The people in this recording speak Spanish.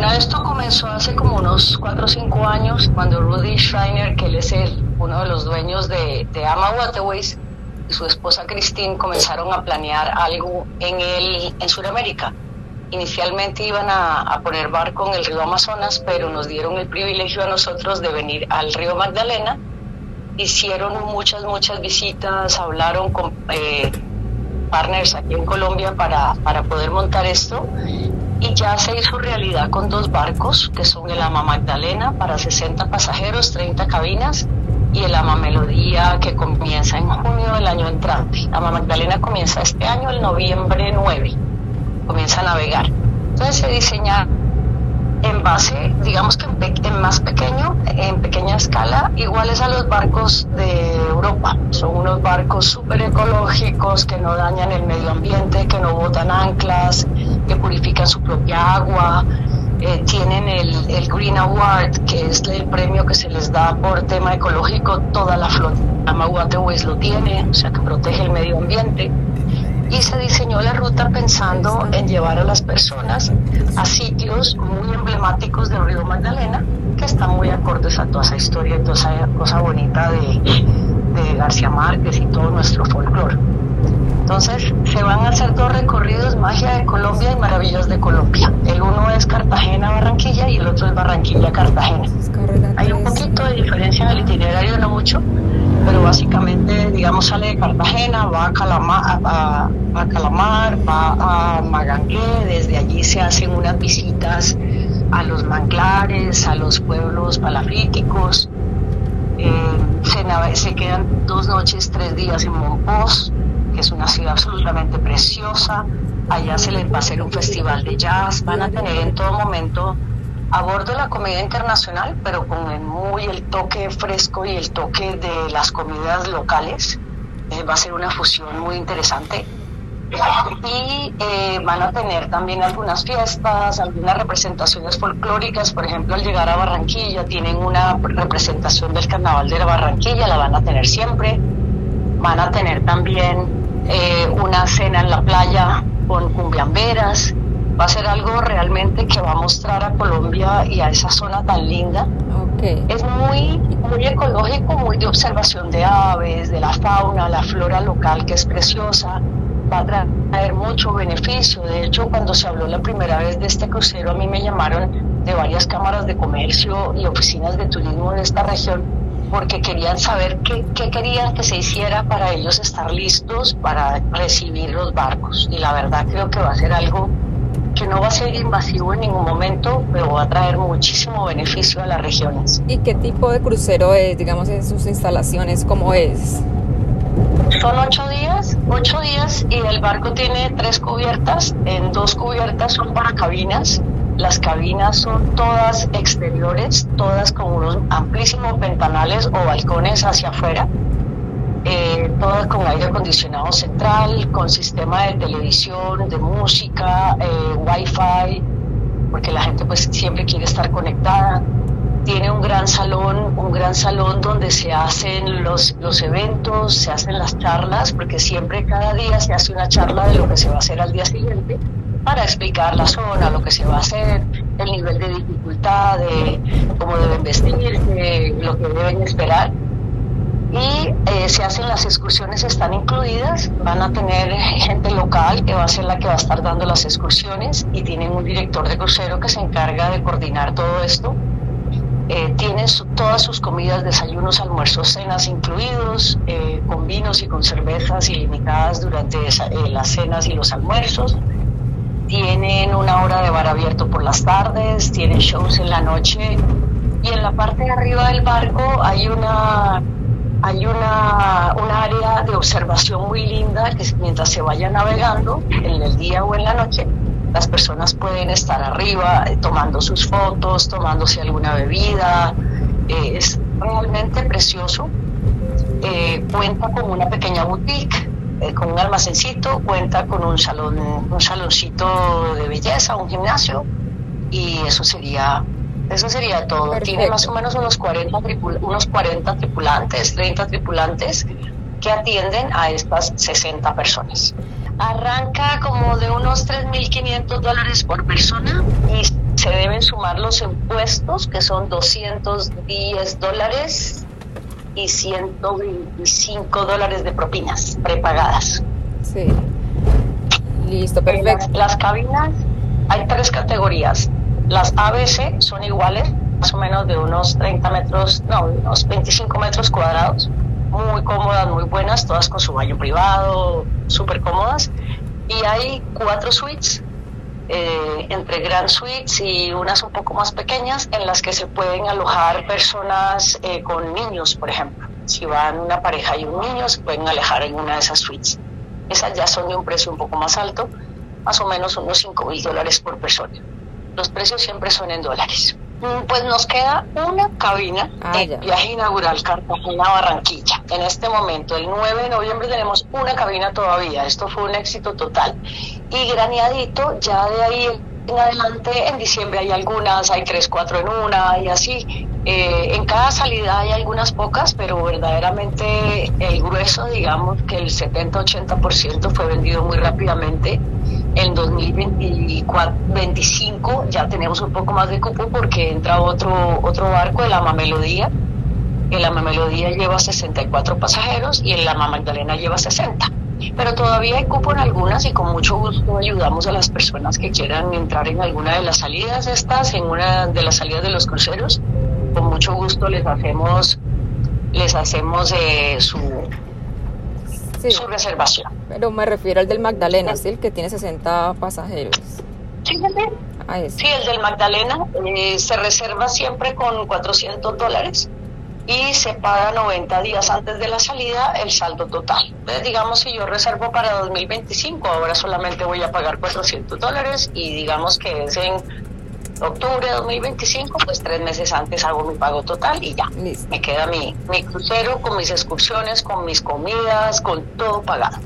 Bueno, esto comenzó hace como unos 4 o 5 años cuando Rudy Schreiner, que él es el, uno de los dueños de, de Ama Waterways, y su esposa Christine comenzaron a planear algo en, el, en Sudamérica. Inicialmente iban a, a, poner barco en el río Amazonas, pero nos dieron el privilegio a nosotros de venir al río Magdalena. Hicieron muchas, muchas visitas, hablaron con eh, partners aquí en Colombia para, para poder montar esto y ya se hizo realidad con dos barcos, que son el Ama Magdalena para 60 pasajeros, 30 cabinas, y el Ama Melodía que comienza en junio del año entrante. Ama Magdalena comienza este año, el noviembre 9, comienza a navegar. Entonces se diseña en base, digamos que en, más pequeño, en pequeña escala, iguales a los barcos de Europa. Son unos barcos súper ecológicos que no dañan el medio ambiente, que no botan anclas, que purifican su propia agua. Eh, tienen el, el, Green Award, que es el premio que se les da por tema ecológico. Toda la flota Waterways lo tiene, o sea que protege el medio ambiente y se diseñó la ruta pensando en llevar a las personas a sitios muy emblemáticos del río Magdalena que están muy acordes a toda esa historia y toda esa cosa bonita de, de García Márquez y todo nuestro folclore. Entonces se van a hacer dos recorridos, Magia de Colombia y Maravillas de Colombia. El uno es Cartagena-Barranquilla y el otro es Barranquilla-Cartagena. Hay un poquito de diferencia en el itinerario, no mucho, pero básicamente, digamos, sale de Cartagena, va a Calamar, a, a Calamar, va a Magangué, desde allí se hacen unas visitas a los manglares, a los pueblos palafíticos, eh, se, se, quedan dos noches, tres días en Monpós, que es una ciudad absolutamente preciosa, allá se les va a hacer un festival de jazz, van a tener en todo momento abordo la comida internacional, pero con el, muy el toque fresco y el toque de las comidas locales. Eh, va a ser una fusión muy interesante. Y eh, van a tener también algunas fiestas, algunas representaciones folclóricas. Por ejemplo, al llegar a Barranquilla, tienen una representación del carnaval de la Barranquilla, la van a tener siempre. Van a tener también eh, una cena en la playa con cumbiamberas va a ser algo realmente que va a mostrar a Colombia y a esa zona tan linda. Es muy, muy ecológico, muy de observación de aves, de la fauna, la flora local que es preciosa, va a traer mucho beneficio. De hecho, cuando se habló la primera vez de este crucero, a mí me llamaron de varias cámaras de comercio y oficinas de turismo de esta región porque querían saber qué, querían que se hiciera para ellos estar listos para recibir los barcos. Y la verdad creo que va a ser algo que no va a ser invasivo en ningún momento, pero va a traer muchísimo beneficio a las regiones. ¿Y qué tipo de crucero es, digamos, en sus instalaciones? ¿Cómo es? Ocho días y el barco tiene tres cubiertas. En dos cubiertas son para cabinas. Las cabinas son todas exteriores, todas con unos amplísimos ventanales o balcones hacia afuera eh, todas con aire acondicionado central, con sistema de televisión, de música, eh, wifi, porque la gente pues siempre quiere estar conectada. Tiene un gran salón, un gran salón donde se hacen los, los eventos, se hacen las charlas, porque siempre cada día se hace una charla de lo que se va a hacer al día siguiente para explicar la zona, lo que se va a hacer, el nivel de dificultad, de cómo deben vestir, de lo que deben esperar y eh, se hacen las excursiones, están incluidas, van a tener gente local que va a ser la que va a estar dando las excursiones y tienen un director de crucero que se encarga de coordinar todo esto. Eh, tienen todas sus comidas, desayunos, almuerzos, cenas incluidos, eh, con vinos y con cervezas ilimitadas durante las cenas y los almuerzos. Tienen una hora de bar abierto por las tardes, tienen shows en la noche y en la parte de arriba del barco hay una hay una, área de observación muy linda que mientras se vaya navegando, en el día o en la noche, las personas pueden estar arriba eh, tomando sus fotos, tomándose alguna bebida. Eh, es realmente precioso. Eh, cuenta con una pequeña boutique, con un almacencito, cuenta con un salón, un saloncito de belleza, un gimnasio, y eso sería eso sería todo. Tiene más o menos unos 40, unos 40 tripulantes, 30 tripulantes que atienden a estas 60 personas. Arranca como de unos 3.500 dólares por persona y se deben sumar los impuestos, que son 210 dólares y 125 dólares de propinas prepagadas. Sí. Listo, perfecto. Las, las cabinas, hay tres categorías. Las ABC son iguales, más o menos de unos 30 metros, no, unos 25 metros cuadrados. Muy cómodas, muy buenas, todas con su baño privado, súper cómodas. Y hay cuatro suites eh, entre Grand Suites y unas un poco más pequeñas en las que se pueden alojar personas eh, con niños, por ejemplo. Si van una pareja y un niño, se pueden alejar en una de esas suites. Esas ya son de un precio un poco más alto, más o menos unos 5 mil dólares por persona. Los precios siempre son en dólares. Mm, Pues nos queda una cabina Ah, de ya. viaje inaugural Cartagena-Barranquilla. En este momento, el 9 de noviembre, tenemos una cabina todavía. Esto fue un éxito total. Y graneadito, ya de ahí en adelante, en diciembre hay algunas, hay tres, cuatro en una y así. Eh, en cada salida hay algunas pocas, pero verdaderamente el grueso, digamos que el 70-80% fue vendido muy rápidamente. En 2025 ya tenemos un poco más de cupo porque entra otro, otro barco, el Ama Melodía. El Ama Melodía lleva 64 pasajeros y el Ama Magdalena lleva 60. Pero todavía hay cupo en algunas y con mucho gusto ayudamos a las personas que quieran entrar en alguna de las salidas estas, en una de las salidas de los cruceros. Con mucho gusto les hacemos, les hacemos eh, su, Sí, su reservación. pero me refiero al del Magdalena, ¿sí? El que tiene 60 pasajeros. Sí. Ah. Sí, el del Magdalena eh, se reserva siempre con 400 dólares y se paga 90 días antes de la salida el saldo total. Entonces, digamos, si yo reservo para 2025, ahora solamente voy a pagar 400 dólares y digamos que es en octubre de 2025, pues tres meses antes hago mi pago total y ya. Listo. Me queda mi, mi crucero con mis excursiones, con mis comidas, con todo pagado.